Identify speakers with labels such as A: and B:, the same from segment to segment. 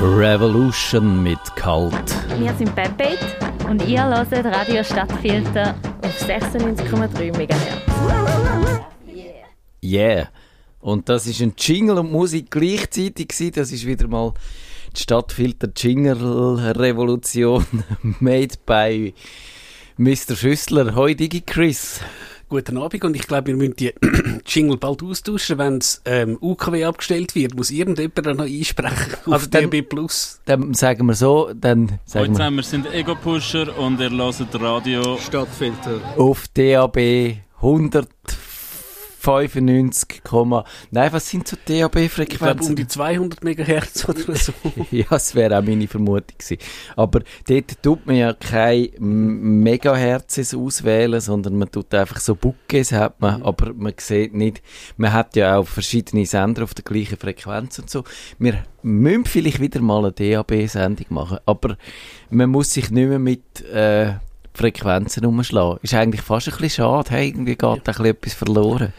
A: Revolution mit Kalt.
B: Wir sind Bad und ihr hört Radio Stadtfilter auf 96,3 MHz.
A: Yeah. Und das ist ein Jingle und Musik gleichzeitig gewesen. Das ist wieder mal die Stadtfilter Jingle Revolution made by Mr. Schüssler. Hoi Digi Chris.
C: Guten Abend und ich glaube, wir müssen die Jingle bald austauschen. Wenn das ähm, UKW abgestellt wird, muss irgendjemand da noch einsprechen
A: auf also dann, DB+. Dann sagen wir so, dann sagen
D: Heute zusammen, wir sind Ego-Pusher und ihr hört Radio
C: Stadtfilter.
A: Auf DAB 100 95, nein, was sind so DAB-Frequenzen? Ich glaube
C: um die 200 MHz oder so.
A: ja, das wäre auch meine Vermutung gewesen. Aber dort tut man ja keine Megahertz auswählen, sondern man tut einfach so Buckes hat man, mhm. aber man sieht nicht, man hat ja auch verschiedene Sender auf der gleichen Frequenz und so. Wir müssen vielleicht wieder mal eine DAB-Sendung machen, aber man muss sich nicht mehr mit äh, Frequenzen umschlagen. Ist eigentlich fast ein bisschen schade. Hey, irgendwie geht ein bisschen etwas verloren.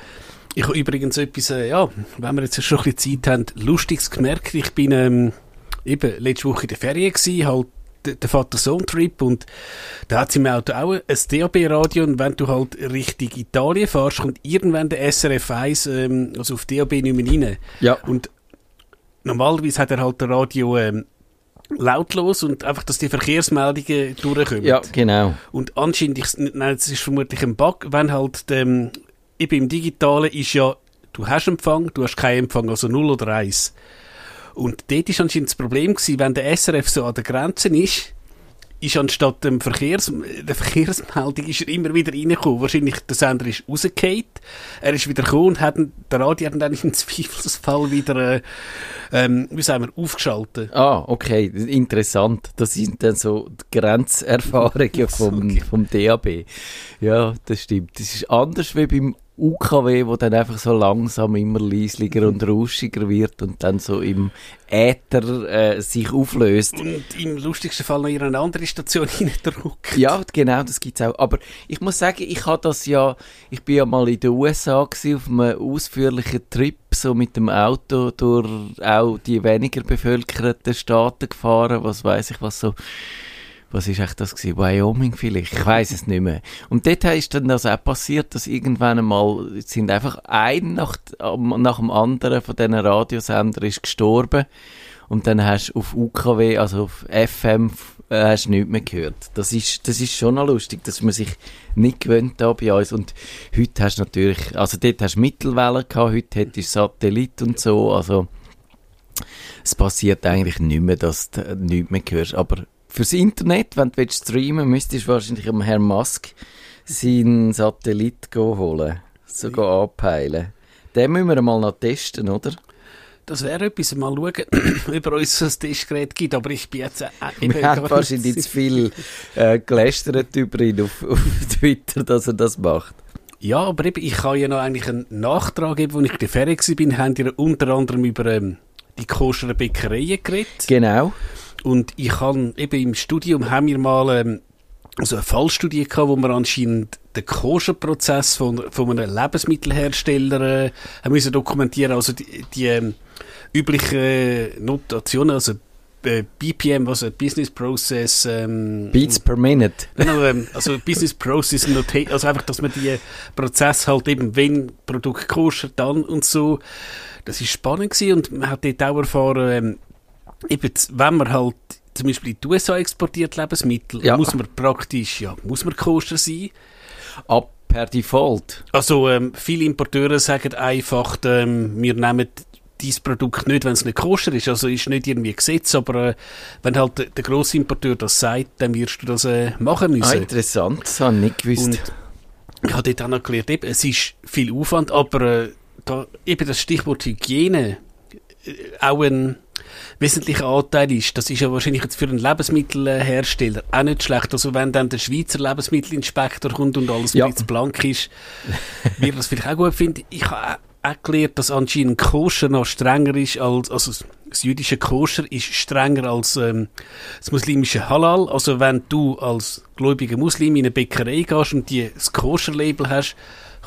C: Ich habe übrigens etwas, äh, ja, wenn wir jetzt schon ein bisschen Zeit haben, Lustiges gemerkt. Ich bin ähm, eben letzte Woche in der Ferien gewesen, halt der Vater-Sohn-Trip und da hat sie im Auto auch ein DAB-Radio und wenn du halt Richtung Italien fährst, kommt irgendwann der SRF 1 ähm, also auf DAB nicht mehr rein.
A: Ja.
C: Und normalerweise hat er halt das Radio ähm, lautlos und einfach, dass die Verkehrsmeldungen durchkommen.
A: Ja, genau.
C: Und anscheinend, ich, nein, das ist vermutlich ein Bug, wenn halt, ähm, eben im Digitalen ist ja, du hast Empfang, du hast keinen Empfang, also 0 oder 1. Und dort ist anscheinend das Problem gewesen, wenn der SRF so an der Grenze ist, ist anstatt dem Verkehrs, der Verkehrsmeldung ist er immer wieder reingekommen. Wahrscheinlich der Sender ist rausgefallen. Er ist wieder gekommen und hat der Radio hat dann im Zweifelsfall wieder, äh, ähm, wie sagen wir, aufgeschaltet.
A: Ah, okay. Interessant. Das sind dann so die Grenzerfahrungen vom, vom DAB. Ja, das stimmt. Das ist anders wie beim UKW, wo dann einfach so langsam immer leislicher und rauschiger wird und dann so im Äther äh, sich auflöst.
C: Und im lustigsten Fall noch in eine andere Station hineindruckt.
A: Ja, genau, das gibt's auch. Aber ich muss sagen, ich habe das ja, ich bin ja mal in den USA gewesen, auf einem ausführlichen Trip so mit dem Auto durch auch die weniger bevölkerten Staaten gefahren, was weiß ich, was so was ist echt das gewesen? Wyoming vielleicht? Ich weiß es nicht mehr. Und dort ist dann das auch passiert, dass irgendwann einmal sind einfach ein nach, nach dem anderen von diesen Radiosendern ist gestorben. Und dann hast du auf UKW, also auf FM, hast du nichts mehr gehört. Das ist, das ist schon noch lustig, dass man sich nicht gewöhnt da bei uns. Und heute hast du natürlich, also dort hast du Mittelwellen gehabt, heute hättest du Satellit und so, also es passiert eigentlich nicht mehr, dass du nichts mehr hörst. Aber fürs Internet, wenn du streamen willst, müsstest du wahrscheinlich am Herrn Musk seinen Satellit holen, so ja. anpeilen. Den müssen wir mal noch testen, oder?
C: Das wäre etwas, mal schauen, ob er uns ein Tischgerät gibt, aber ich bin jetzt... Äh,
A: wir haben wahrscheinlich zu viel äh, gelästert über ihn auf, auf Twitter, dass er das macht.
C: Ja, aber eben, ich kann ja noch eigentlich einen Nachtrag geben, als ich in der Ferien war, haben wir unter anderem über ähm, die koscheren Bäckereien geredet.
A: Genau.
C: Und ich habe eben im Studium haben wir mal ähm, also eine Fallstudie gehabt, wo wir anscheinend den Koscherprozess von, von einem Lebensmittelhersteller äh, haben müssen dokumentieren. Also die, die ähm, üblichen Notationen, also äh, BPM, also Business Process. Ähm,
A: Beats per Minute.
C: Genau, ähm, also Business Process Notation, also einfach, dass man die Prozess halt eben, wenn Produkt koscher, dann und so. Das ist spannend gewesen und man hat dort auch erfahren, ähm, eben, wenn man halt zum Beispiel in die USA exportiert Lebensmittel, ja. muss man praktisch, ja, muss man koscher sein.
A: Ab per Default.
C: Also ähm, viele Importeure sagen einfach, ähm, wir nehmen dieses Produkt nicht, wenn es nicht koscher ist. Also ist nicht irgendwie Gesetz, aber äh, wenn halt der, der grosse Importeur das sagt, dann wirst du das äh, machen müssen. Ah,
A: interessant, das habe ich nicht gewusst. Und
C: ich habe dort auch noch gelernt, eben, es ist viel Aufwand, aber äh, da, eben das Stichwort Hygiene äh, auch ein wesentlicher Anteil ist. Das ist ja wahrscheinlich jetzt für einen Lebensmittelhersteller auch nicht schlecht. Also wenn dann der Schweizer Lebensmittelinspektor kommt und alles ja. blank ist, wird das vielleicht auch gut finden. Ich habe auch gelernt, dass anscheinend Koscher noch strenger ist als, also das jüdische Koscher ist strenger als ähm, das muslimische Halal. Also wenn du als gläubiger Muslim in eine Bäckerei gehst und die, das Koscher-Label hast,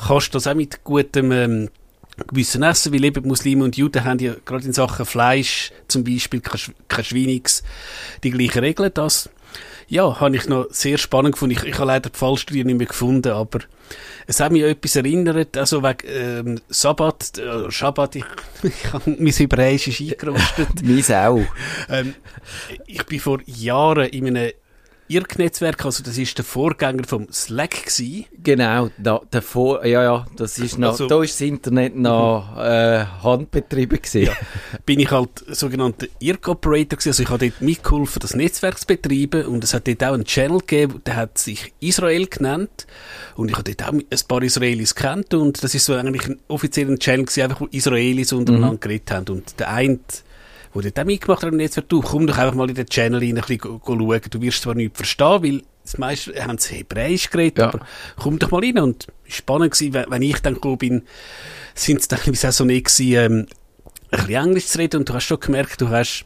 C: kannst du das auch mit gutem ähm, gewissen Essen, weil eben Muslime und Juden haben ja gerade in Sachen Fleisch zum Beispiel kein, Sch- kein Schweinix die gleichen Regeln. Das, ja, habe ich noch sehr spannend gefunden. Ich, ich habe leider die Fallstudie nicht mehr gefunden, aber es hat mich etwas erinnert, also wegen ähm, Sabbat, äh, Schabbat, ich, ich habe mein Hebräisch eingerostet.
A: Mies auch.
C: ähm, ich bin vor Jahren in einem IRC-Netzwerk, also das ist der Vorgänger vom Slack gewesen.
A: Genau, da, davor, ja, ja, das ist noch,
C: Also-
A: da ist das Internet noch äh, handbetrieben gewesen.
C: bin ich halt sogenannter IRC-Operator gewesen. Also ich habe dort mitgeholfen, das Netzwerk zu betreiben und es hat dort auch einen Channel gegeben, der hat sich Israel genannt und ich habe dort auch ein paar Israelis kennt und das ist so eigentlich ein offizieller Channel gewesen, einfach wo Israelis untereinander geredet haben und der eine wo dort auch mitgemacht hat im Netzwerk, du, komm doch einfach mal in den Channel rein, ein bisschen schauen. Du wirst zwar nichts verstehen, weil das meiste haben sie Hebräisch geredet,
A: Ja.
C: aber komm doch mal rein. Und es war spannend gewesen, wenn, ich dann gekommen bin, sind es teilweise auch so nicht gewesen, ähm, ein bisschen Englisch zu reden und du hast schon gemerkt, du hast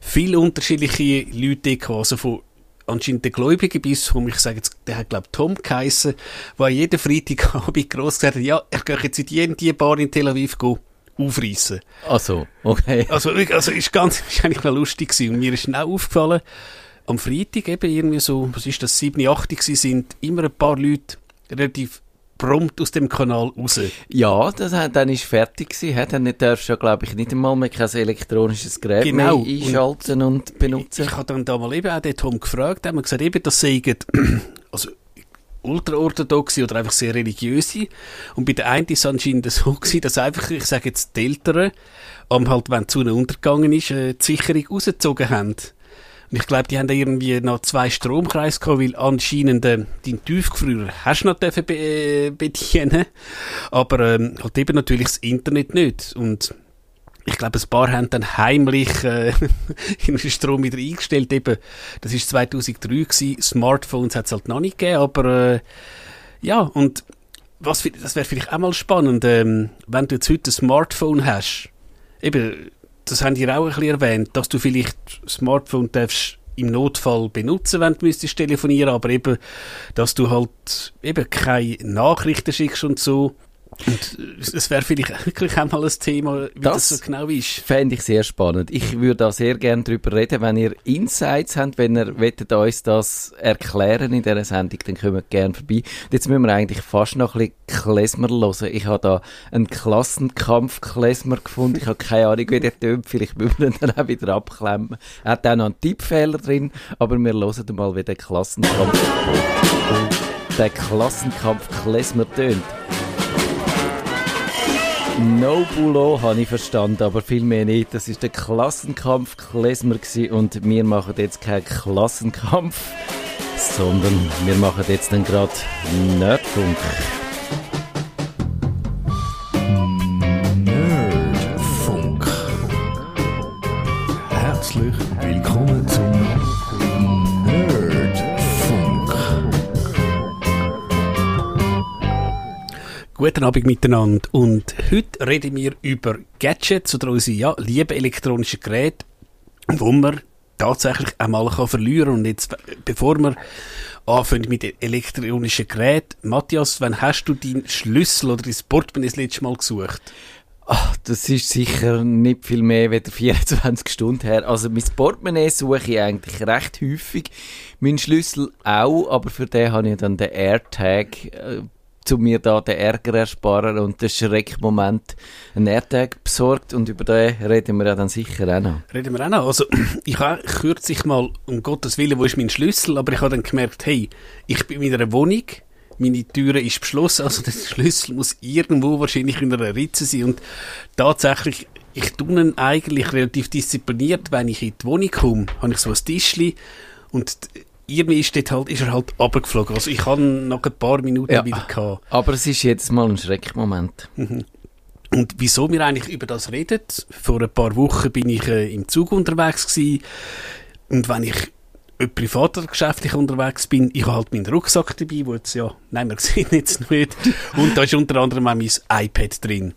C: viele unterschiedliche Leute gehabt, also von anscheinend der Gläubige bis, wo ich sage jetzt, der hat glaube Tom geheissen, der jeden Freitagabend gross gesagt hat, ja, ich gehe jetzt in die, und die Bar in Tel Aviv go aufreißen.
A: Also, okay.
C: Also, also ist ganz, ist eigentlich noch lustig gewesen. Und mir ist auch aufgefallen, am Freitag eben irgendwie so, was ist das, 7, 8 gewesen, sind immer ein paar Leute relativ prompt aus dem Kanal raus.
A: Ja, das, hat- dann ist fertig gewesen. Hat dann darfst ja, glaube ich, nicht einmal mehr kein elektronisches Gerät
C: Genau.
A: mehr einschalten und, benutzen.
C: Ich habe dann da mal eben auch den Tom gefragt, haben wir gesagt, eben, das seien, also, ultraorthodoxe oder einfach sehr religiöse. Und bei der einen ist es anscheinend so gewesen, dass einfach, ich sage jetzt, die Eltern, am halt, wenn die Sonne untergegangen ist, äh, die Sicherung rausgezogen haben. Und ich glaube, die haben da irgendwie noch zwei Stromkreise gehabt, weil anscheinend äh, deinen Tiefgefrierer hast du noch dürfen be äh, bedienen, aber ähm, halt eben natürlich das Internet nicht. Und ich glaube, ein paar haben dann heimlich äh, den Strom wieder eingestellt. Eben, das ist 2003 gewesen. Smartphones hat es halt noch nicht gegeben, aber äh, ja, und was, das wäre vielleicht auch mal spannend, ähm, wenn du jetzt heute ein Smartphone hast, eben, das haben die auch ein bisschen erwähnt, dass du vielleicht Smartphone darfst im Notfall benutzen, wenn du müsstest telefonieren, aber eben, dass du halt eben keine Nachrichten schickst und so. Und äh, es wäre vielleicht wirklich auch mal ein Thema, wie das,
A: Das-
C: so genau ist.
A: Fände ich sehr spannend. Ich würde da sehr gerne drüber reden. Wenn ihr Insights habt, wenn ihr wettet uns das erklären in dieser Sendung, dann kommt gerne vorbei. Und jetzt müssen wir eigentlich fast noch ein bisschen Klezmer hören. Ich habe da einen Klassenkampf Klezmer gefunden. Ich habe keine Ahnung, wie der tönt. Vielleicht müssen wir ihn dann auch wieder abklemmen. Er hat auch noch einen Tippfehler drin, aber wir hören mal, wie der Klassenkampf, der Klassenkampf Klezmer tönt. No Bulo habe ich verstanden, aber viel mehr nicht. Das ist der Klassenkampf Klesmer und wir machen jetzt keinen Klassenkampf, sondern wir machen jetzt dann gerade. Nerdfunk.
C: Guten Abend miteinander und heute reden wir über Gadgets oder unsere ja, lieben elektronischen Geräte, wo man tatsächlich einmal kann verlieren und jetzt, äh, bevor wir anfangen mit elektronischen Geräten, Matthias, wann hast du deinen Schlüssel oder dein Portemonnaie das letzte Mal gesucht?
A: Ach, das ist sicher nicht viel mehr als 24 Stunden her. Also mein Portemonnaie suche ich eigentlich recht häufig. Mein Schlüssel auch, aber für den habe ich dann den AirTag, äh, zu mir da den Ärger ersparen und den Schreckmoment einen AirTag besorgt und über den reden wir ja dann sicher auch noch.
C: Reden wir auch noch. Also, ich habe kürzlich mal, um Gottes Willen, wo ist mein Schlüssel? Aber ich habe dann gemerkt, hey, ich bin in einer Wohnung, meine Türe ist beschlossen, also der Schlüssel muss irgendwo wahrscheinlich in einer Ritze sein. Und tatsächlich, ich tue ihn eigentlich relativ diszipliniert, wenn ich in die Wohnung komme, habe ich so ein Tischli und irgendwie ist, dort halt, ist er halt runtergeflogen. Also ich habe nach ein paar Minuten
A: Ja.
C: wieder gehabt.
A: Aber es ist jetzt mal ein Schreckmoment.
C: Und wieso wir eigentlich über das reden? Vor ein paar Wochen bin ich äh, im Zug unterwegs gewesen. Und wenn ich äh, privat oder geschäftlich unterwegs bin, ich habe halt meinen Rucksack dabei, wo jetzt ja, nein, wir sehen jetzt nicht. Und da ist unter anderem auch mein iPad drin.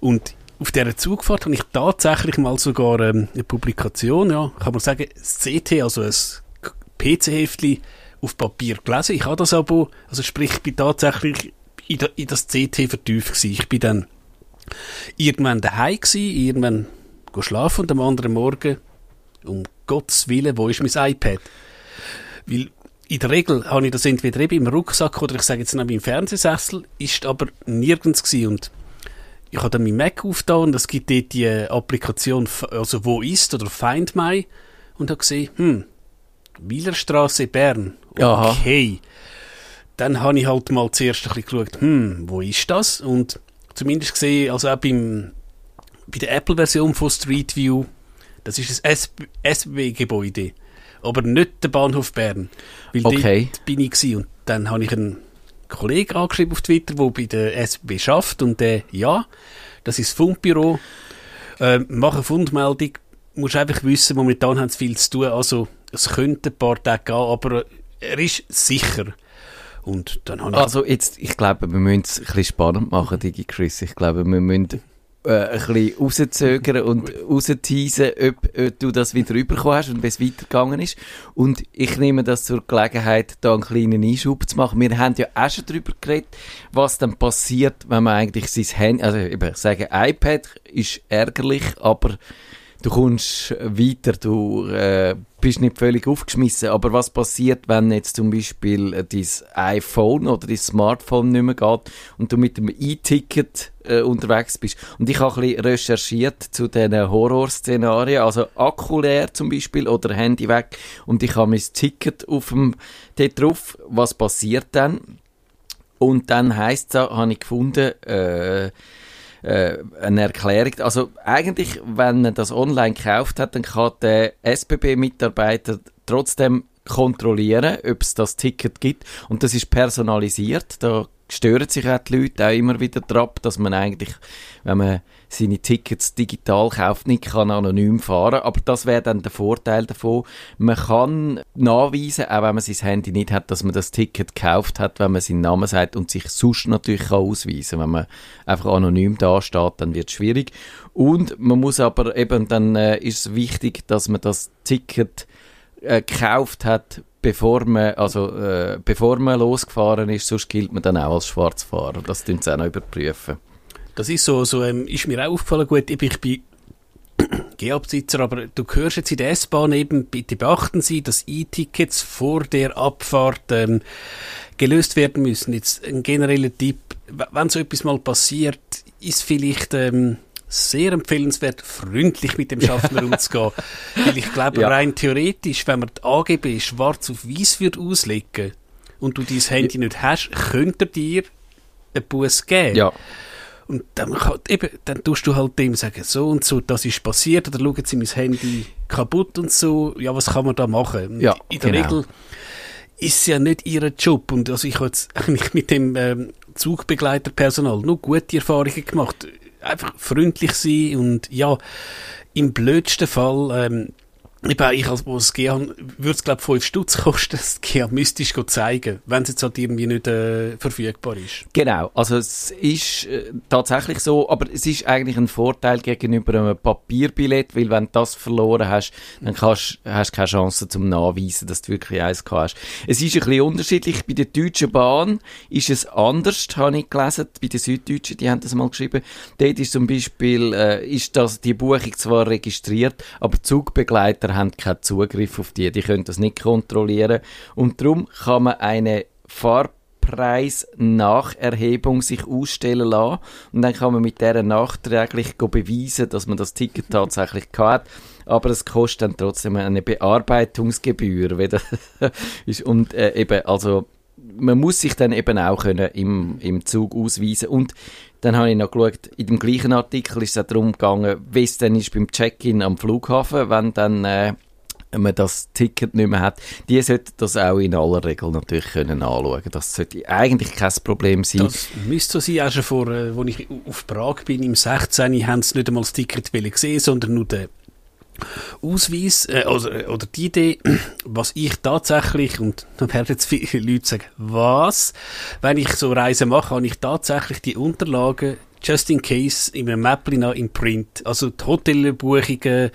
C: Und auf dieser Zugfahrt habe ich tatsächlich mal sogar ähm, eine Publikation, ja, kann man sagen, das CT, also ein PC-Heftli auf Papier gelesen. Ich habe das Abo, also sprich, ich bin tatsächlich in, da- in das CT vertieft gewesen. Ich bin dann irgendwann daheim gsi, irgendwann schlafen und am anderen Morgen, um Gottes Willen, wo ist mein iPad? Weil in der Regel habe ich das entweder eben im Rucksack oder ich sage jetzt noch im Fernsehsessel, ist aber nirgends gsi und ich habe dann mein Mac aufgetan und es gibt dort die Applikation, also wo ist oder Find My und habe gesehen, hm, Wielerstraße Bern.
A: Aha.
C: Okay. Dann habe ich halt mal zuerst ein bisschen geschaut, hm, wo ist das? Und zumindest gesehen, also auch beim, bei der Apple-Version von Street View, das ist ein SB-Gebäude, aber nicht der Bahnhof Bern. Weil
A: Okay.
C: dort bin ich gewesen. und dann habe ich einen Kollegen angeschrieben auf Twitter, der bei der SB schafft und der, ja, das ist das Fundbüro, äh, mach eine Fundmeldung, musst einfach wissen, momentan haben sie viel zu tun, also es könnte ein paar Tage gehen, aber er ist sicher. Und dann habe ich
A: Also jetzt, ich glaube, wir müssen es ein bisschen spannend machen, Digi Chris. Ich glaube, wir müssen äh, ein bisschen rauszögern und rausteasen, ob, ob du das wieder rübergekommen hast und wie es weitergegangen ist. Und ich nehme das zur Gelegenheit, da einen kleinen Einschub zu machen. Wir haben ja auch schon darüber geredet, was dann passiert, wenn man eigentlich sein Handy, also ich sage, iPad ist ärgerlich, aber du kommst weiter, du äh, bist nicht völlig aufgeschmissen. Aber was passiert, wenn jetzt zum Beispiel äh, dein iPhone oder dein Smartphone nicht mehr geht und du mit dem E-Ticket äh, unterwegs bist? Und ich habe ein bisschen recherchiert zu diesen Horrorszenarien, also Akku leer zum Beispiel oder Handy weg und ich habe mein Ticket auf dem, dort drauf. Was passiert dann? Und dann heisst es, habe ich gefunden, äh, äh, eine Erklärung. Also eigentlich, wenn er das online gekauft hat, dann kann der SBB-Mitarbeiter trotzdem kontrollieren, ob es das Ticket gibt. Und das ist personalisiert. Da stören sich auch die Leute auch immer wieder drauf, dass man eigentlich, wenn man seine Tickets digital kauft, nicht kann anonym fahren. Aber das wäre dann der Vorteil davon. Man kann nachweisen, auch wenn man sein Handy nicht hat, dass man das Ticket gekauft hat, wenn man seinen Namen sagt und sich sonst natürlich kann ausweisen. Wenn man einfach anonym dasteht, dann wird es schwierig. Und man muss aber eben, dann äh, ist es wichtig, dass man das Ticket äh, gekauft hat, bevor man, also, äh, bevor man losgefahren ist, sonst gilt man dann auch als Schwarzfahrer. Das tun sie auch noch überprüfen.
C: Das ist so, so ähm, ist mir auch aufgefallen, gut, eben, ich bin Geobesitzer, aber du hörst jetzt in der S-Bahn eben, bitte beachten Sie, dass E-Tickets vor der Abfahrt ähm, gelöst werden müssen. Jetzt ein genereller Tipp, wenn so etwas mal passiert, ist vielleicht ähm, sehr empfehlenswert, freundlich mit dem Schaffner umzugehen. Weil ich glaube,
A: Ja.
C: rein theoretisch, wenn man die AGB schwarz auf weiß würde auslegen und du dein Handy nicht hast, könnte er dir einen Bus geben.
A: Ja.
C: Und dann, kann, eben, dann tust du halt dem sagen, so und so, das ist passiert, oder schauen sie mein Handy kaputt und so, ja, was kann man da machen?
A: Ja,
C: in der
A: genau.
C: Regel ist es ja nicht ihr Job. Und also ich habe jetzt eigentlich mit dem ähm, Zugbegleiterpersonal nur gute Erfahrungen gemacht. Einfach freundlich sein und ja, im blödsten Fall, ähm, eben, ich als wo es GA, würde es glaube 5 Stutz kosten, das müsste ich zeigen, wenn es jetzt halt irgendwie nicht äh, verfügbar ist.
A: Genau, also es ist äh, tatsächlich so, aber es ist eigentlich ein Vorteil gegenüber einem Papierbillett, weil wenn du das verloren hast, dann kannst, hast du keine Chance zum Nachweisen, dass du wirklich eins hast. Es ist ein bisschen unterschiedlich, bei der Deutschen Bahn ist es anders, habe ich gelesen, bei den Süddeutschen, die haben das mal geschrieben, dort ist zum Beispiel, äh, ist das, die Buchung zwar registriert, aber Zugbegleiter haben keinen Zugriff auf die, die können das nicht kontrollieren und darum kann man eine Fahrpreisnacherhebung sich ausstellen lassen und dann kann man mit der nachträglich beweisen, dass man das Ticket tatsächlich hat. Aber es kostet dann trotzdem eine Bearbeitungsgebühr. Und äh, eben, also man muss sich dann eben auch können im, im Zug ausweisen. Und dann habe ich noch geschaut, in dem gleichen Artikel ist es auch darum gegangen, wie es dann ist beim Check-in am Flughafen, wenn dann äh, man das Ticket nicht mehr hat. Die sollten das auch in aller Regel natürlich können anschauen. Das sollte eigentlich kein Problem sein.
C: Das müsste so sein, auch schon vor, äh, als ich auf Prag bin, im 16. haben sie nicht einmal das Ticket gesehen, sondern nur den Ausweis äh, oder, oder die Idee, was ich tatsächlich, und dann werden jetzt viele Leute sagen, was? Wenn ich so Reisen mache, habe ich tatsächlich die Unterlagen just in case in einem noch im Print. Also die Hotelbuchungen,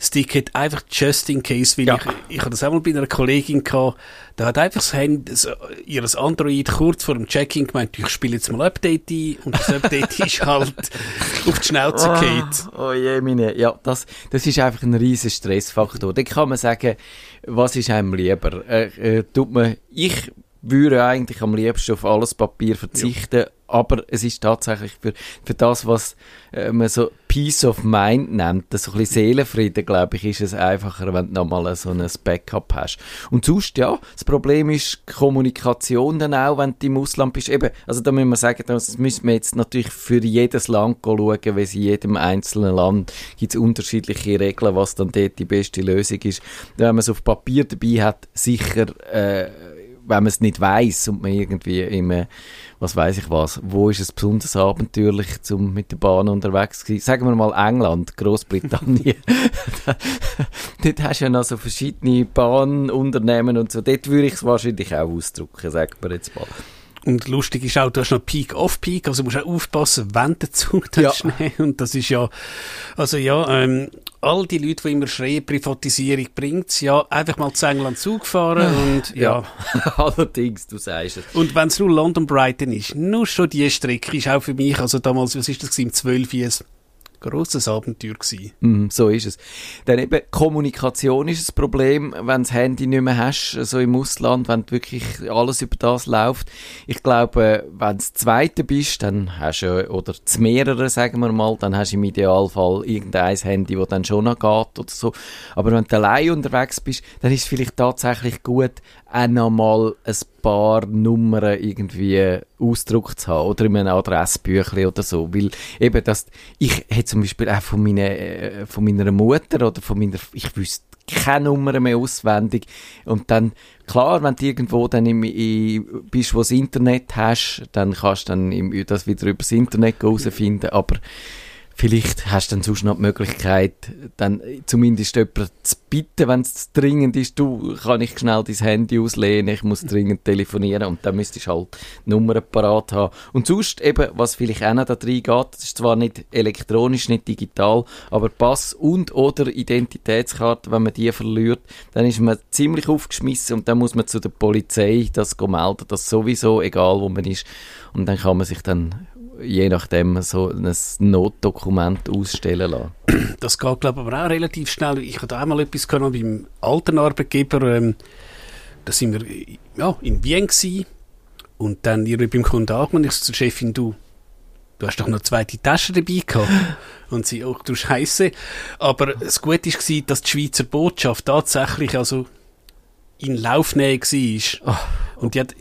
C: das Ticket einfach just in case, weil
A: Ja.
C: ich, ich hatte das auch mal bei einer Kollegin gehabt, da hat einfach das Handy, das, ihres Android kurz vor dem Check-in gemeint, ich spiele jetzt mal Update ein und das Update ist halt auf die Schnauze gefallen.
A: Oh je, meine. Ja, das, das ist einfach ein riesen Stressfaktor. Da kann man sagen, was ist einem lieber? Äh, äh, tut man, ich würde eigentlich am liebsten auf alles Papier verzichten, aber es ist tatsächlich für, für das, was äh, man so Peace of Mind nennt, so ein bisschen Seelenfrieden, glaube ich, ist es einfacher, wenn du nochmal so ein Backup hast. Und sonst, ja, das Problem ist Kommunikation dann auch, wenn du im Ausland bist. Eben, also da müssen wir sagen, das müssen wir jetzt natürlich für jedes Land schauen, weil es in jedem einzelnen Land gibt es unterschiedliche Regeln, was dann dort die beste Lösung ist. Wenn man es auf Papier dabei hat, sicher, äh, wenn man es nicht weiß und man irgendwie im, was weiß ich was, wo ist es besonders abenteuerlich, zum mit der Bahn unterwegs zu sein? Sagen wir mal England, Großbritannien. dort hast du ja noch so verschiedene Bahnunternehmen und so. Dort würde ich es wahrscheinlich auch ausdrücken, sagen wir jetzt mal.
C: Und lustig ist auch, du hast noch Peak off Peak, also musst auch aufpassen, wenn der Zug dann
A: Ja.
C: schnell. Und das ist ja, also ja, ähm, all die Leute, die immer schreien, Privatisierung bringt's, ja, einfach mal zu England Zug fahren und ja.
A: Allerdings, du sagst es.
C: Und wenn es nur London Brighton ist, nur schon die Strecke ist auch für mich, also damals, was ist das gewesen, im 12 ein grosses Abenteuer gewesen.
A: Mm, so ist es. Dann eben, Kommunikation ist das Problem, wenn das Handy nicht mehr hast, so im Ausland, wenn wirklich alles über das läuft. Ich glaube, wenn du Zweite bist, dann hast du, oder das mehrere, sagen wir mal, dann hast du im Idealfall irgendein Handy, das dann schon noch geht oder so. Aber wenn du allein unterwegs bist, dann ist es vielleicht tatsächlich gut, auch noch mal ein paar Nummern irgendwie ausgedruckt zu haben oder in einem Adressbüchlein oder so, weil eben das, ich hätte zum Beispiel auch von meiner, äh, von meiner Mutter oder von meiner, ich wüsste keine Nummer mehr auswendig. Und dann, klar, wenn du irgendwo dann im, i, bist, wo das Internet hast, dann kannst du dann im, das wieder übers Internet herausfinden, aber Vielleicht hast du dann sonst noch die Möglichkeit, dann zumindest jemanden zu bitten, wenn es dringend ist, du, kann ich schnell dein Handy auslehnen, ich muss dringend telefonieren und dann müsstest du halt Nummern parat haben. Und sonst eben, was vielleicht auch noch da reingeht, das ist zwar nicht elektronisch, nicht digital, aber Pass und oder Identitätskarte, wenn man die verliert, dann ist man ziemlich aufgeschmissen und dann muss man zu der Polizei das melden, das sowieso, egal wo man ist. Und dann kann man sich dann je nachdem so ein Notdokument ausstellen lassen.
C: Das geht, glaube ich, aber auch relativ schnell. Ich hatte auch mal etwas gehabt beim alten Arbeitgeber. Ähm, da sind wir ja, in Wien gewesen. Und dann ihr beim Kunden angekommen. Ich so zur Chefin, du, du hast doch noch zweite Tasche dabei gehabt. Und sie, oh du Scheiße. Aber das Gute war, dass die Schweizer Botschaft tatsächlich also in Laufnähe war. Und die hat,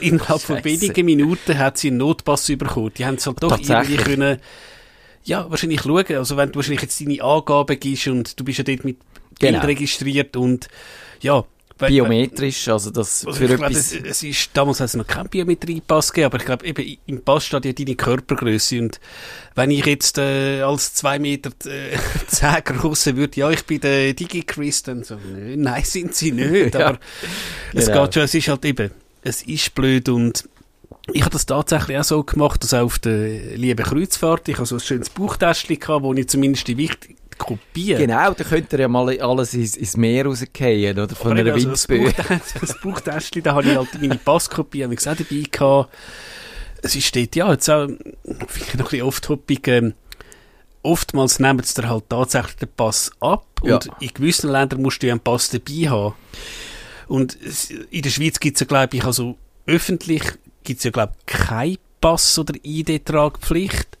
C: innerhalb von wenigen Minuten hat sie einen Notpass bekommen. Die haben es halt doch irgendwie können, ja, wahrscheinlich schauen. Also wenn du wahrscheinlich jetzt deine Angaben gibst und du bist ja dort mit
A: Genau.
C: Bild registriert und, ja.
A: Biometrisch, also das
C: also
A: für
C: glaube,
A: etwas...
C: es, es ist, damals hat es noch keinen Biometriepass gegeben, aber ich glaube, eben, im Pass steht ja deine Körpergröße und wenn ich jetzt äh, als 2 Meter äh, 10 grosse würde, ja, ich bin der Digi-Chris, dann so, nö, nein, sind sie nicht,
A: Ja,
C: aber es
A: genau.
C: geht schon, es ist halt eben, es ist blöd und ich habe das tatsächlich auch so gemacht, dass auch auf der lieben Kreuzfahrt, ich habe so ein schönes Bauchtäschchen gehabt, wo ich zumindest die wichtigen Kopien
A: Genau, da könnt ihr ja mal alles ins, ins Meer rausgehen, oder? Von einer
C: also das,
A: Windböe.
C: Das Buchtäschchen, da habe ich halt meine Passkopie habe ich auch dabei gehabt. Es ist dort, ja, jetzt auch, vielleicht noch ein bisschen off-topic, ähm, oftmals nehmen sie dir halt tatsächlich den Pass ab
A: Ja.
C: und in gewissen Ländern musst du ja einen Pass dabei haben. Und in der Schweiz gibt es ja, glaube ich, also öffentlich gibt es ja, glaube ich, keine Pass- oder ID-Tragpflicht.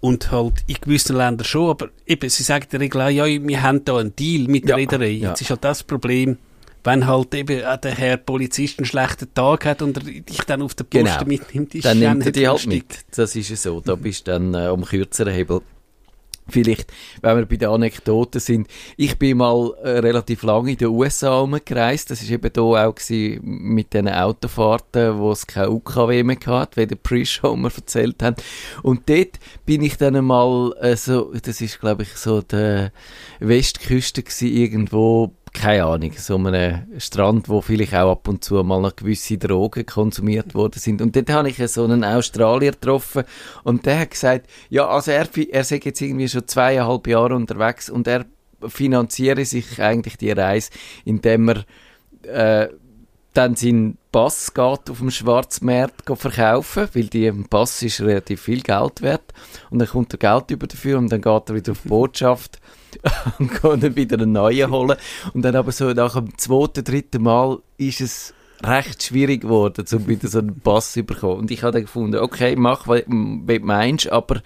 C: Und halt in gewissen Ländern schon, aber eben, sie sagen in der Regel auch, ja, wir haben da einen Deal mit der
A: Ja,
C: Reederei.
A: ja.
C: Jetzt ist halt das Problem, wenn halt eben auch der Herr Polizist einen schlechten Tag hat und er dich dann auf der Post
A: Genau.
C: mitnimmt, ist
A: Dann nimmt er die halt mit. Das ist ja so. Da bist du dann äh, am kürzeren Hebel. Vielleicht, wenn wir bei den Anekdoten sind, ich bin mal äh, relativ lange in den USA umgereist. Das war eben da auch gewesen, mit diesen Autofahrten, wo es kein UKW mehr gab, wie der Pre-Show mir erzählt haben. Und dort bin ich dann einmal, äh, so, das ist glaube ich so der Westküste gewesen, irgendwo keine Ahnung, so einem Strand, wo vielleicht auch ab und zu mal noch gewisse Drogen konsumiert worden sind. Und dort habe ich so einen Australier getroffen und der hat gesagt, ja, also er, er sei jetzt irgendwie schon zweieinhalb Jahre unterwegs und er finanziere sich eigentlich die Reise, indem er äh, dann seinen Pass geht auf dem Schwarzmarkt verkaufen, weil die Pass ist relativ viel Geld wert und dann kommt er Geld über dafür und dann geht er wieder auf die Botschaft und dann wieder einen neuen holen und dann aber so nach dem zweiten, dritten Mal ist es recht schwierig geworden, um wieder so einen Pass zu bekommen und ich habe dann gefunden, okay, mach, was du meinst, aber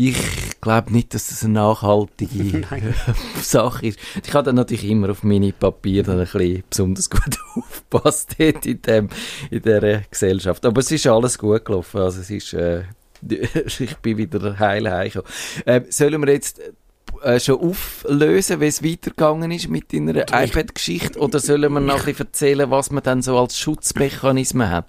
A: ich glaube nicht, dass das eine nachhaltige Sache ist. Ich habe dann natürlich immer auf meine Papiere dann ein bisschen besonders gut aufgepasst in, dem, in dieser Gesellschaft. Aber es ist alles gut gelaufen. Also es ist, äh, ich bin wieder heil heimgekommen. Ähm, sollen wir jetzt äh, schon auflösen, wie es weitergegangen ist mit deiner iPad-Geschichte? Oder sollen wir noch ein bisschen erzählen, was man dann so als Schutzmechanismen hat?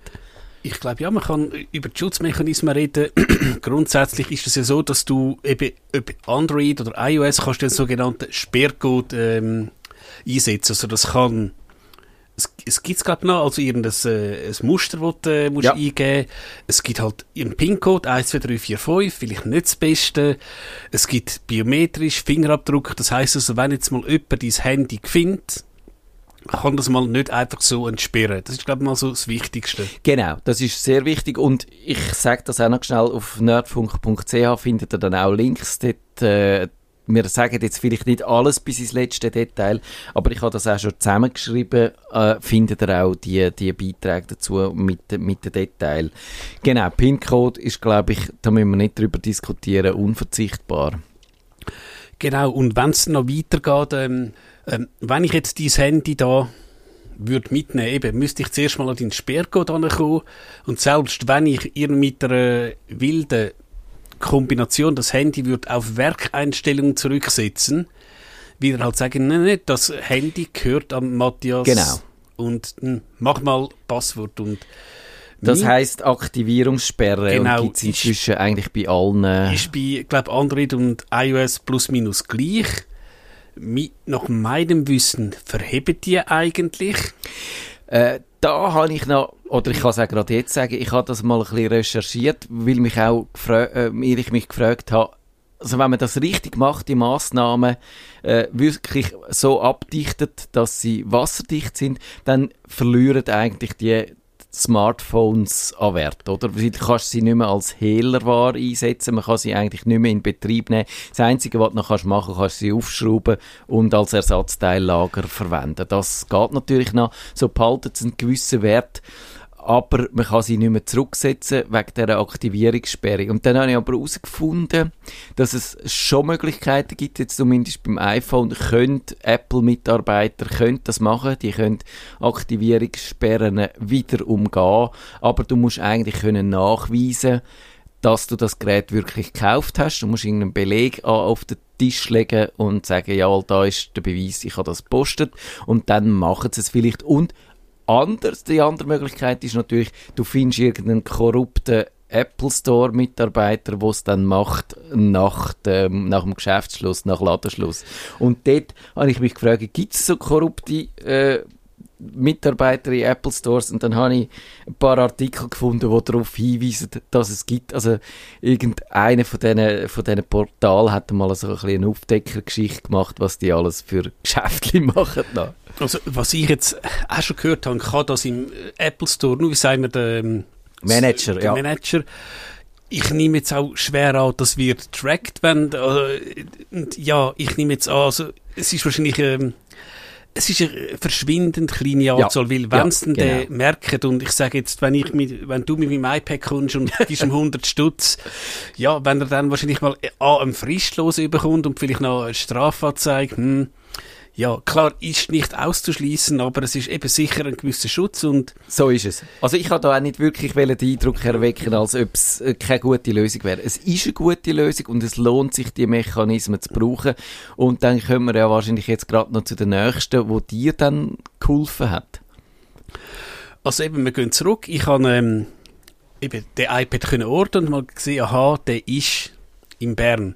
C: Ich glaube, ja, man kann über die Schutzmechanismen reden. Grundsätzlich ist es ja so, dass du eben über Android oder iOS kannst den sogenannten Sperrcode ähm, einsetzen. Also das kann es, es gibt glaube noch, also irgendein äh, ein Muster, das du äh, musst
A: Ja.
C: eingeben Es gibt halt einen PIN-Code, 1, 2, 3, 4, 5, vielleicht nicht das Beste. Es gibt biometrisch Fingerabdruck, das heisst also, wenn jetzt mal jemand dein Handy findet, kann das mal nicht einfach so entsperren. Das ist glaube ich mal so das Wichtigste.
A: Genau, das ist sehr wichtig und ich sage das auch noch schnell, auf nerdfunk.ch findet ihr dann auch Links dort, äh, wir sagen jetzt vielleicht nicht alles bis ins letzte Detail, aber ich habe das auch schon zusammengeschrieben, äh, findet ihr auch die, die Beiträge dazu mit, den- mit den Details. Genau, PIN-Code ist, glaube ich, da müssen wir nicht drüber diskutieren, unverzichtbar.
C: Genau, und wenn es noch weitergeht, ähm, ähm, wenn ich jetzt dein Handy da würde mitnehmen, eben, müsste ich zuerst mal an deinen Sperrcode ankommen und selbst wenn ich ihr mit einer wilden Kombination das Handy würde auf Werkeinstellungen zurücksetzen, wieder halt sagen, nein, nein, das Handy gehört an Matthias
A: Genau.
C: und hm, mach mal Passwort und
A: Das heisst Aktivierungssperre
C: Genau,
A: und gibt es
C: ist-
A: inzwischen eigentlich bei allen...
C: ist bei, glaube Android und iOS plus minus gleich. Mi, nach meinem Wissen verheben die eigentlich.
A: Äh, da habe ich noch, oder ich kann es auch gerade jetzt sagen, ich habe das mal ein bisschen recherchiert, weil mich auch äh, ich mich gefragt habe, also wenn man das richtig macht, die Massnahmen äh, wirklich so abdichtet, dass sie wasserdicht sind, dann verlieren eigentlich die Smartphones an Wert, oder? Du kannst sie nicht mehr als Hehlerware einsetzen, man kann sie eigentlich nicht mehr in Betrieb nehmen. Das Einzige, was du noch kannst machen kannst, sie aufschrauben und als Ersatzteillager verwenden. Das geht natürlich noch, so behalten sie einen gewissen Wert, aber man kann sie nicht mehr zurücksetzen wegen dieser Aktivierungssperre. Und dann habe ich aber herausgefunden, dass es schon Möglichkeiten gibt, jetzt zumindest beim iPhone, können Apple-Mitarbeiter können das machen, die können Aktivierungssperren wieder umgehen, aber du musst eigentlich können nachweisen, dass du das Gerät wirklich gekauft hast. Du musst irgendeinen Beleg auf den Tisch legen und sagen, ja, da ist der Beweis, ich habe das gepostet. Und dann machen sie es vielleicht. Und anders, die andere Möglichkeit ist natürlich, du findest irgendeinen korrupten Apple Store Mitarbeiter, der es dann macht nach dem, nach dem Geschäftsschluss, nach Ladenschluss. Und dort habe ich mich gefragt, gibt es so korrupte äh, Mitarbeiter in Apple Stores und dann habe ich ein paar Artikel gefunden, die darauf hinweisen, dass es gibt. Also irgendeiner von diesen, von diesen Portalen hat mal so ein eine Aufdeckergeschichte gemacht, was die alles für Geschäfte machen.
C: Also, was ich jetzt auch schon gehört habe, kann das im Apple Store, nur wie sagen wir, der ähm,
A: Manager,
C: der
A: ja.
C: Manager. Ich nehme jetzt auch schwer an, das wird tracked, wenn, äh, ja, ich nehme jetzt an, also, es ist wahrscheinlich, ähm, es ist eine verschwindend kleine Anzahl, weil wenn
A: ja,
C: es dann
A: genau.
C: merkt und ich sage jetzt, wenn ich mit, wenn du mit meinem iPad kommst und gibst ihm 100 Stutz, ja, wenn er dann wahrscheinlich mal äh, A, einen Fristlos überkommt und vielleicht noch eine Strafanzeige, hm, ja, klar, ist nicht auszuschließen, aber es ist eben sicher ein gewisser Schutz und
A: So ist es. Also ich habe da auch nicht wirklich den Eindruck erwecken, als ob es äh, keine gute Lösung wäre. Es ist eine gute Lösung und es lohnt sich, die Mechanismen zu brauchen. Und dann kommen wir ja wahrscheinlich jetzt gerade noch zu den nächsten, wo dir dann geholfen hat.
C: Also eben, wir gehen zurück. Ich habe ähm, eben den iPad können orten und mal gesehen, aha, der ist in Bern.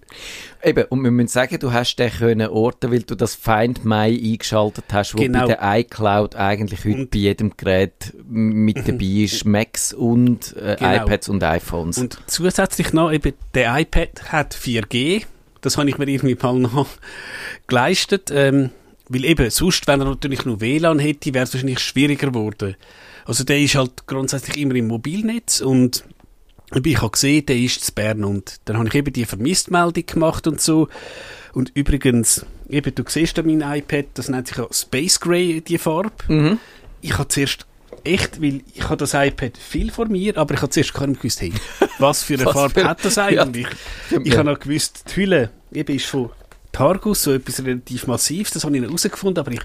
A: Eben, und wir müssen sagen, du hast den können orten, weil du das Find My eingeschaltet hast, wo
C: Genau.
A: bei der iCloud eigentlich heute
C: Und-
A: bei jedem Gerät mit dabei ist, Macs und äh,
C: Genau.
A: iPads und iPhones.
C: Und zusätzlich noch, eben, der iPad hat 4G. Das habe ich mir irgendwie mal noch geleistet. Ähm, weil eben, sonst, wenn er natürlich nur WLAN hätte, wäre es wahrscheinlich schwieriger geworden. Also der ist halt grundsätzlich immer im Mobilnetz und ich habe gesehen, der ist zu Bern und dann habe ich eben die Vermisstmeldung gemacht und so. Und übrigens, eben, du siehst da mein iPad, das nennt sich ja Space Gray, die Farbe.
A: Mhm.
C: Ich habe zuerst echt, weil ich habe das iPad viel vor mir, aber ich habe zuerst gar nicht gewusst, hey, was für eine
A: Was
C: Farbe
A: für-
C: hat das eigentlich? Ich
A: Ja.
C: habe noch gewusst, die Hülle eben ist von Targus, so etwas relativ Massives, das habe ich herausgefunden, aber ich,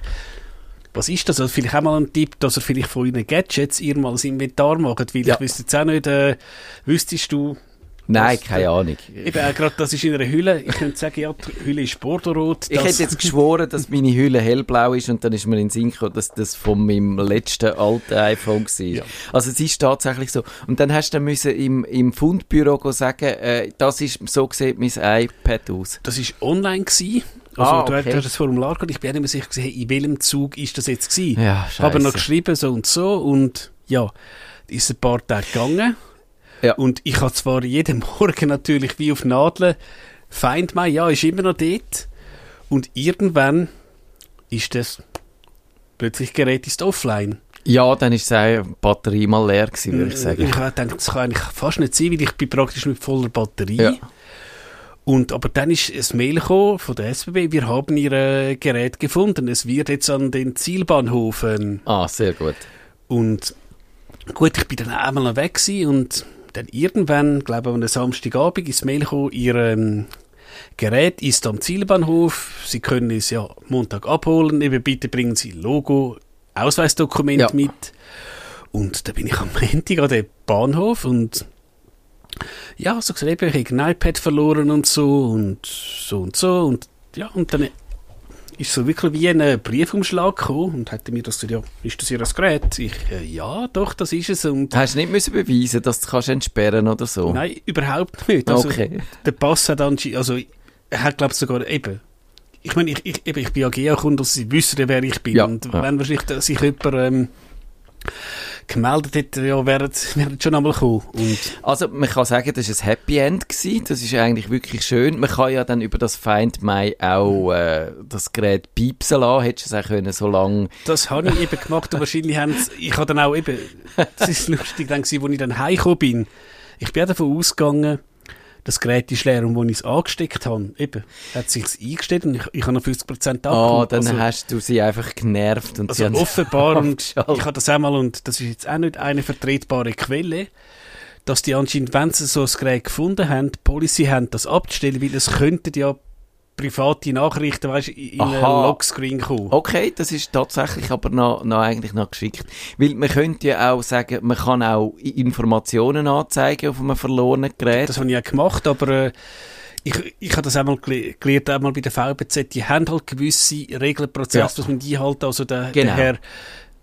C: was ist das? Also vielleicht auch mal ein Tipp, dass ihr vielleicht von euren Gadgets ihr mal das Inventar macht, weil
A: Ja.
C: ich wüsste jetzt auch nicht, äh, wüsstest du,
A: Nein, keine Ahnung.
C: eben auch gerade das ist in einer Hülle, ich könnte sagen, ja, die Hülle ist bordeaux
A: Ich hätte jetzt geschworen, dass meine Hülle hellblau ist und dann ist mir in den Sinn gekommen, dass das von meinem letzten alten iPhone war.
C: Ja.
A: Also es ist tatsächlich so. Und dann hast du dann müssen im, im Fundbüro sagen, äh, das ist, so sieht mein iPad aus.
C: Das war online. Gewesen. Also,
A: Ah,
C: du
A: okay.
C: hast das Formular gehabt. Ich bin nicht mehr sicher, gewesen, hey, in welchem Zug ist das jetzt gewesen.
A: Ja,
C: Ich habe noch geschrieben, so und so. Und ja, ist ein paar Tage gegangen.
A: Ja.
C: Und ich habe zwar jeden Morgen natürlich wie auf Nadeln Find My, ja, ist immer noch dort. Und irgendwann ist das plötzlich Gerät ist offline.
A: Ja, dann ist die Batterie mal leer gewesen, würde ich
C: Ich
A: sagen.
C: habe gedacht, das kann eigentlich fast nicht sein, weil ich bin praktisch mit voller Batterie.
A: Ja.
C: Und, aber dann ist ein Mail gekommen von der SBB, wir haben ihr äh, Gerät gefunden, es wird jetzt an den Zielbahnhof. ähm,
A: Ah, sehr gut.
C: Und gut, ich bin dann einmal weg und dann irgendwann, glaube ich, am Samstagabend ist Mail gekommen, ihr ähm, Gerät ist am Zielbahnhof, Sie können es ja Montag abholen, eben bitte bringen Sie Logo, Ausweisdokument
A: Ja.
C: mit. Und da bin ich am Montag an den Bahnhof und ja, so gesagt, eben, ich habe ein iPad verloren und so und so und so und ja, und dann ist so wirklich wie ein Briefumschlag gekommen und hätte mir das gesagt, ja, ist das Ihr Gerät? Ich, äh, ja, doch, das ist es und
A: Hast du nicht müssen beweisen, dass du kannst entsperren oder so?
C: nein, überhaupt nicht. Also,
A: Okay.
C: der Pass hat anscheinend, also er hat glaube ich sogar eben, ich meine, ich, ich, eben, ich bin ja GEA-Kunde, sie wissen wer ich bin
A: Ja,
C: und
A: ja.
C: wenn wahrscheinlich sich jemand ähm, gemeldet hätte, ja, wären wären schon einmal gekommen und
A: Also man kann sagen, das war ein Happy End. Gewesen. Das ist eigentlich wirklich schön. Man kann ja dann über das Find My auch äh, das Gerät piepsen lassen. Hättest du es auch können, so lange...
C: Das habe ich eben gemacht und wahrscheinlich haben ich habe dann auch eben, das ist lustig dann als ich dann heimgekommen bin. Ich bin davon ausgegangen, das Gerät ist leer und als ich es angesteckt habe, eben, hat sich eingestellt und ich, ich habe noch 50%
A: Ah,
C: abgeholt.
A: dann
C: also,
A: hast du sie einfach genervt. Und sie
C: also
A: haben
C: offenbar, und ich habe das einmal, und das ist jetzt auch nicht eine vertretbare Quelle, dass die anscheinend, wenn sie so ein Gerät gefunden haben, die Policy haben, das abzustellen, weil es könnten ja private Nachrichten, weißt, in in einen
A: Aha.
C: Lockscreen kommen.
A: Okay, das ist tatsächlich aber noch, noch eigentlich noch geschickt. Weil man könnte ja auch sagen, man kann auch Informationen anzeigen auf einem verlorenen Gerät.
C: Das habe ich auch gemacht, aber äh, ich, ich habe das einmal gele- gelernt, einmal bei der VBZ, die haben halt gewisse Regelprozesse,
A: Ja.
C: was man die halt, also der,
A: Genau.
C: der Herr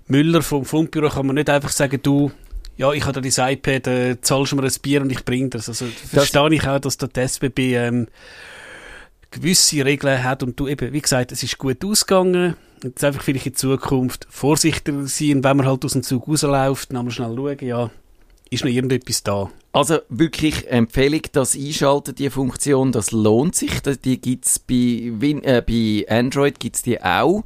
C: Müller vom Fundbüro kann man nicht einfach sagen, du, ja, ich habe da dein iPad, äh, zahlst du mir ein Bier und ich bringe das. Also verstehe ich auch, dass da die SBB ähm, gewisse Regeln hat und du eben, wie gesagt, es ist gut ausgegangen. Jetzt einfach vielleicht in Zukunft vorsichtiger sein, wenn man halt aus dem Zug rausläuft, dann mal schnell schauen, ja, ist noch irgendetwas da.
A: Also wirklich Empfehlung, das einschalten, die Funktion, das lohnt sich. Die gibt's bei, äh, bei Android gibt's die auch.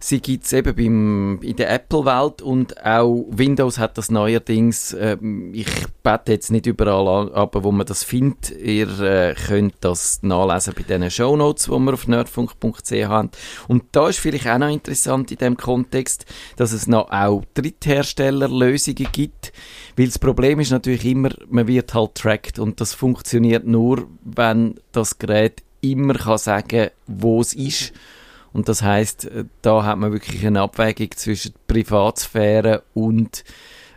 A: Sie gibt's eben beim, in der Apple-Welt und auch Windows hat das neuerdings. ähm, ich bete jetzt nicht überall an, aber wo man das findet, ihr äh, könnt das nachlesen bei diesen Shownotes, die wir auf nerdfunk.ch haben. Und da ist vielleicht auch noch interessant in dem Kontext, dass es noch auch Drittherstellerlösungen gibt, weil das Problem ist natürlich immer, man wird halt tracked und das funktioniert nur, wenn das Gerät immer kann sagen, wo es ist. Und das heißt, äh, da hat man wirklich eine Abwägung zwischen Privatsphäre und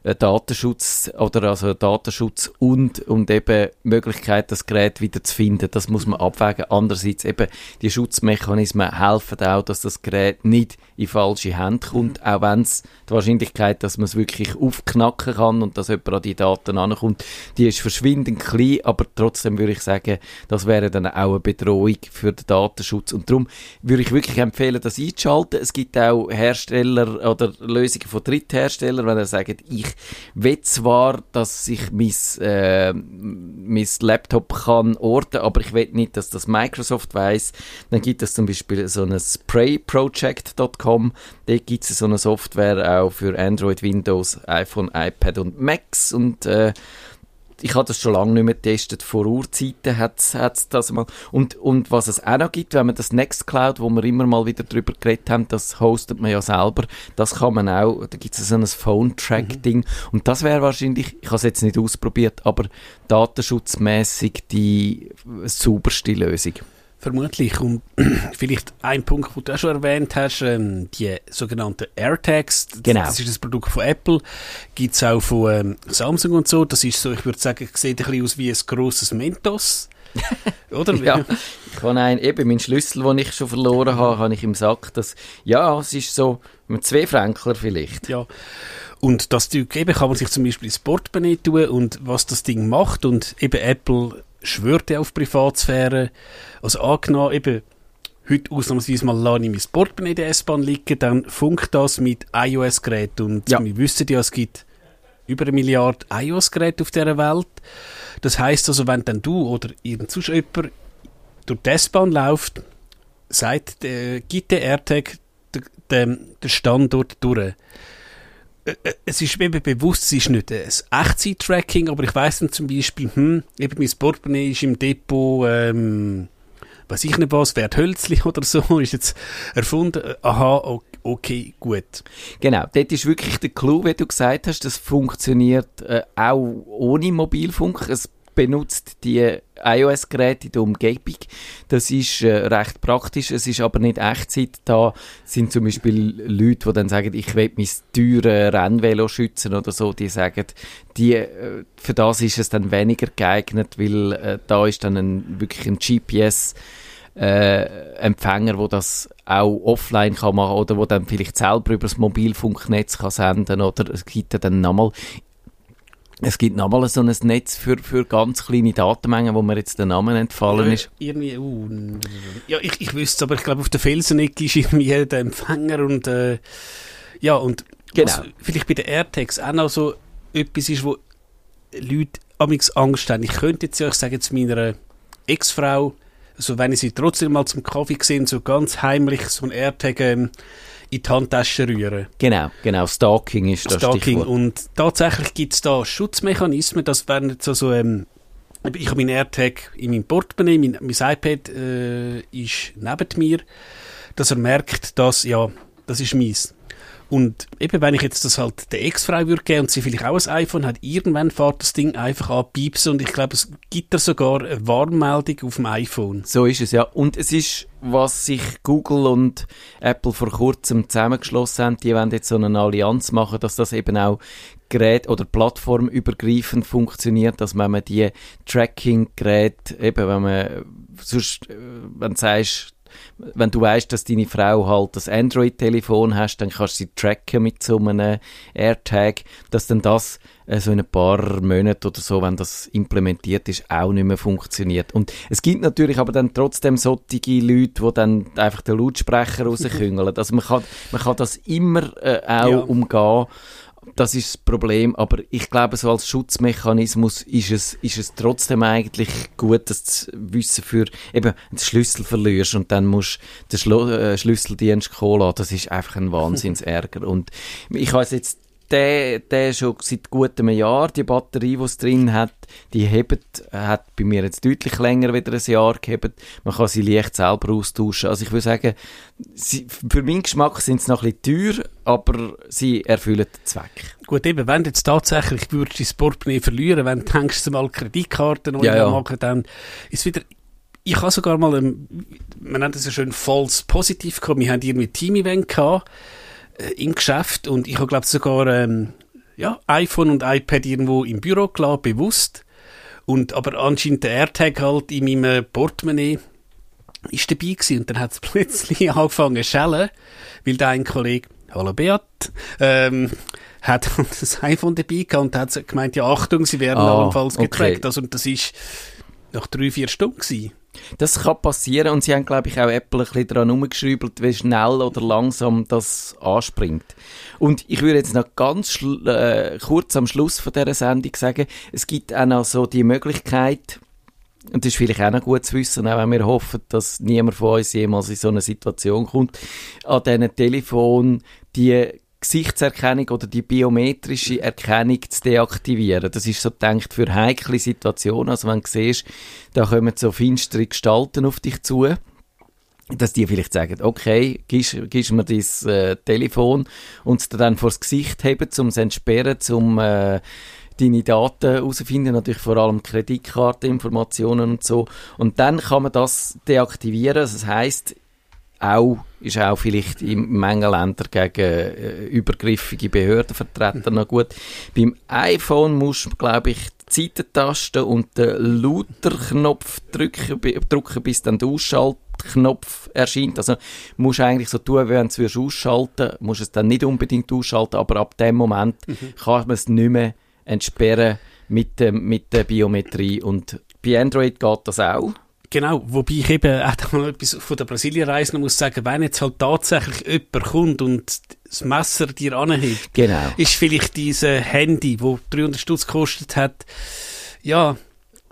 A: Datenschutz oder also Datenschutz und, und eben Möglichkeit, das Gerät wieder zu finden. Das muss man abwägen. Andererseits eben die Schutzmechanismen helfen auch, dass das Gerät nicht in falsche Hände kommt, auch wenn es die Wahrscheinlichkeit, dass man es wirklich aufknacken kann und dass jemand an die Daten ankommt, die ist verschwindend klein, aber trotzdem würde ich sagen, das wäre dann auch eine Bedrohung für den Datenschutz und darum würde ich wirklich empfehlen, das einzuschalten. Es gibt auch Hersteller oder Lösungen von Drittherstellern, wenn er sagt, ich will zwar, dass ich mein, äh, mein Laptop kann orten, aber ich will nicht, dass das Microsoft weiß. Dann gibt es zum Beispiel so ein sprayproject.com. Dort gibt es so eine Software auch für Android, Windows, iPhone, iPad und Macs und äh, ich habe das schon lange nicht mehr getestet. Vor Urzeiten hat es das mal. Und, und was es auch noch gibt, wenn man das Nextcloud, wo wir immer mal wieder drüber geredet haben, das hostet man ja selber, das kann man auch, da gibt es so ein Phone-Track-Ding. Mhm. Und das wäre wahrscheinlich, ich habe es jetzt nicht ausprobiert, aber datenschutzmäßig die sauberste Lösung.
C: Vermutlich. Und vielleicht ein Punkt, den du auch schon erwähnt hast, ähm, die sogenannten AirTags.
A: Genau.
C: Das ist das Produkt von Apple. Gibt es auch von ähm, Samsung und so. Das ist so, ich würde sagen, sieht ein bisschen aus wie ein grosses Mentos. Oder?
A: ja, ich habe einen, eben meinen Schlüssel, den ich schon verloren habe, habe ich im Sack. Das, ja, es ist so, mit zwei Fränkler vielleicht.
C: Ja. Und das Ding eben kann man sich zum Beispiel ins Portemonnaie tun und was das Ding macht und eben Apple schwört ja auf Privatsphäre. Also angenommen, eben, heute ausnahmsweise mal lasse ich mein Portemonnaie in der S-Bahn liegen, dann funkt das mit iOS-Geräten. Und
A: Ja.
C: wir wissen ja, es gibt über eine Milliarde iOS-Geräte auf dieser Welt. Das heißt also, wenn dann du oder sonst jemand durch die S-Bahn läuft, sagt, äh, gibt der AirTag den, den, den Standort durch. Es ist mir bewusst, es ist nicht ein Echtzeit-Tracking, aber ich weiss dann zum Beispiel, hm, eben mein Portemonnaie ist im Depot, ähm, weiß ich nicht was, Wert Hölzli oder so, ist jetzt erfunden. Aha, okay, gut.
A: Genau, dort ist wirklich der Clou, wie du gesagt hast, das funktioniert äh, auch ohne Mobilfunk. Es benutzt die iOS-Geräte in der Umgebung. Das ist äh, recht praktisch. Es ist aber nicht Echtzeit. Da sind zum Beispiel Leute, die dann sagen, ich will mein teure Rennvelo schützen oder so. Die sagen, die, äh, für das ist es dann weniger geeignet, weil äh, da ist dann ein, wirklich ein GPS äh, Empfänger, wo das auch offline kann machen oder wo dann vielleicht selber über das Mobilfunknetz kann senden oder es gibt dann nochmal es gibt nochmal so ein Netz für, für ganz kleine Datenmengen, wo mir jetzt der Name entfallen ist.
C: Äh, Irgendwie, uh, ja, ich, ich wüsste aber ich glaube, auf der Felsenecke ist irgendwie der Empfänger und, äh, ja, und
A: Genau.
C: was vielleicht bei den AirTags auch noch so etwas ist, wo Leute amigs Angst haben. Ich könnte jetzt ja, ich sage jetzt meiner Ex-Frau, also wenn ich sie trotzdem mal zum Kaffee gesehen, so ganz heimlich so ein AirTag ähm, in die Handtasche rühren.
A: Genau, genau, Stalking ist das
C: Stalking.
A: Stichwort.
C: Und tatsächlich gibt es da Schutzmechanismen, das wären jetzt so, so ähm, ich habe meinen AirTag in meinem Portemonnaie, mein, mein iPad äh, ist neben mir, dass er merkt, dass, ja, das ist meins. Und eben, wenn ich jetzt das halt der Ex-Frau würde geben und sie vielleicht auch ein iPhone hat, irgendwann fährt das Ding einfach an piepsen und ich glaube, es gibt da sogar eine Warnmeldung auf dem iPhone.
A: So ist es, ja. Und es ist, was sich Google und Apple vor kurzem zusammengeschlossen haben, die wollen jetzt so eine Allianz machen, dass das eben auch Gerät- oder plattformübergreifend funktioniert, dass wenn man die Tracking-Geräte, eben wenn man, sonst, äh, wenn du sagst, wenn du weißt, dass deine Frau halt das Android-Telefon hast, dann kannst du sie tracken mit so einem AirTag, dass dann das äh, so in ein paar Monaten oder so, wenn das implementiert ist, auch nicht mehr funktioniert. Und es gibt natürlich aber dann trotzdem solche Leute, die dann einfach den Lautsprecher rausküngeln. Also man kann, man kann das immer äh, auch
C: Ja.
A: umgehen. Das ist das Problem, aber ich glaube, so als Schutzmechanismus ist es, ist es trotzdem eigentlich gut, das wissen für, eben, den Schlüssel verlierst und dann musst du den äh, Schlüsseldienst kommen das ist einfach ein Wahnsinnsärger. Und ich habe jetzt der, der schon seit gutem Jahr, die Batterie, die es drin hat, die hebt, hat bei mir jetzt deutlich länger wieder ein Jahr gehebt. Man kann sie leicht selber austauschen. Also ich würde sagen, sie, für meinen Geschmack sind sie noch ein bisschen teuer, aber sie erfüllen den Zweck.
C: Gut, eben, wenn du jetzt tatsächlich würdest dein Portemonnaie verlieren, wenn du du mal Kreditkarten neu
A: Ja, ja.
C: machen, dann ist wieder, ich habe sogar mal, ähm, man nennt das ja schön false positiv gehabt, wir haben irgendwie ein Team-Event gehabt, im Geschäft und ich habe glaube sogar ähm, ja, iPhone und iPad irgendwo im Büro gelassen, bewusst. Und, aber anscheinend der AirTag halt in meinem Portemonnaie ist dabei gewesen. Und dann hat es plötzlich angefangen zu schellen, weil da ein Kollege, hallo Beat, ähm, hat das iPhone dabei gehabt und hat gemeint, ja Achtung, sie werden
A: Ah,
C: allenfalls
A: okay.
C: getrackt. Also, und das ist nach drei, vier Stunden gewesen.
A: Das kann passieren und sie haben, glaube ich, auch Apple ein bisschen daran herumgeschraubt, wie schnell oder langsam das anspringt. Und ich würde jetzt noch ganz äh, kurz am Schluss von dieser Sendung sagen, es gibt auch noch so die Möglichkeit, und das ist vielleicht auch noch gut zu wissen, auch wenn wir hoffen, dass niemand von uns jemals in so eine Situation kommt, an diesen Telefon die Gesichtserkennung oder die biometrische Erkennung zu deaktivieren. Das ist so gedacht für heikle Situationen. Also wenn du siehst, da kommen so finstere Gestalten auf dich zu, dass die vielleicht sagen, okay, gibst, gibst mir dein äh, Telefon und es dann vors Gesicht heben, um es entsperren, um äh, deine Daten herauszufinden, natürlich vor allem Kreditkarteninformationen und so. Und dann kann man das deaktivieren. Das heißt, auch, ist auch vielleicht in manchen Ländern gegen äh, übergriffige Behördenvertreter noch gut. Beim iPhone musst du, glaube ich, die Seitentaste und den Lauter-Knopf drücken, drücken, bis dann der Ausschaltknopf erscheint. Also musst du eigentlich so tun, wenn du es ausschalten musst es dann nicht unbedingt ausschalten, aber ab dem Moment kann man es nicht mehr entsperren mit, dem, mit der Biometrie. Und bei Android geht das auch.
C: Genau, wobei ich eben auch da mal etwas von der Brasilienreise noch muss sagen, wenn jetzt halt tatsächlich jemand kommt und das Messer dir anhebt,
A: Genau.
C: ist vielleicht diese Handy, wo 300 Stutz gekostet hat, ja,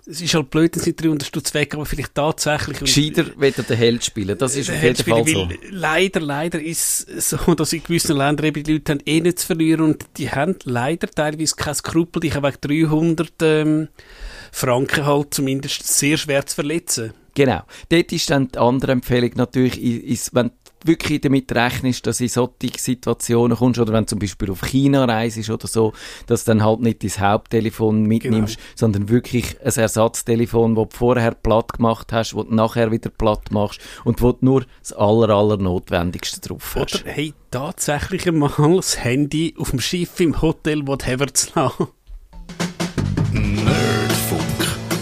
C: es ist halt blöd, dass nicht 300 Stutz weg, aber vielleicht tatsächlich...
A: Gescheiter wieder den Held spielen. Das ist auf jeden Fall so.
C: leider, leider ist es so, dass in gewissen Ländern eben die Leute haben eh nichts zu verlieren und die haben leider teilweise kein Skrupel, dich wegen 300 ähm, Franken halt zumindest sehr schwer zu verletzen.
A: Genau. Dort ist dann die andere Empfehlung natürlich, ist, wenn du wirklich damit rechnest, dass in solche Situationen kommst, oder wenn du zum Beispiel auf China reist oder so, dass du dann halt nicht dein Haupttelefon mitnimmst, sondern wirklich ein Ersatztelefon, das du vorher platt gemacht hast, das du nachher wieder platt machst und wo du nur das aller, aller Notwendigste drauf hast.
C: Oder hey, tatsächlich einmal das Handy auf dem Schiff im Hotel whatever zu lassen.
E: Nerdfunk.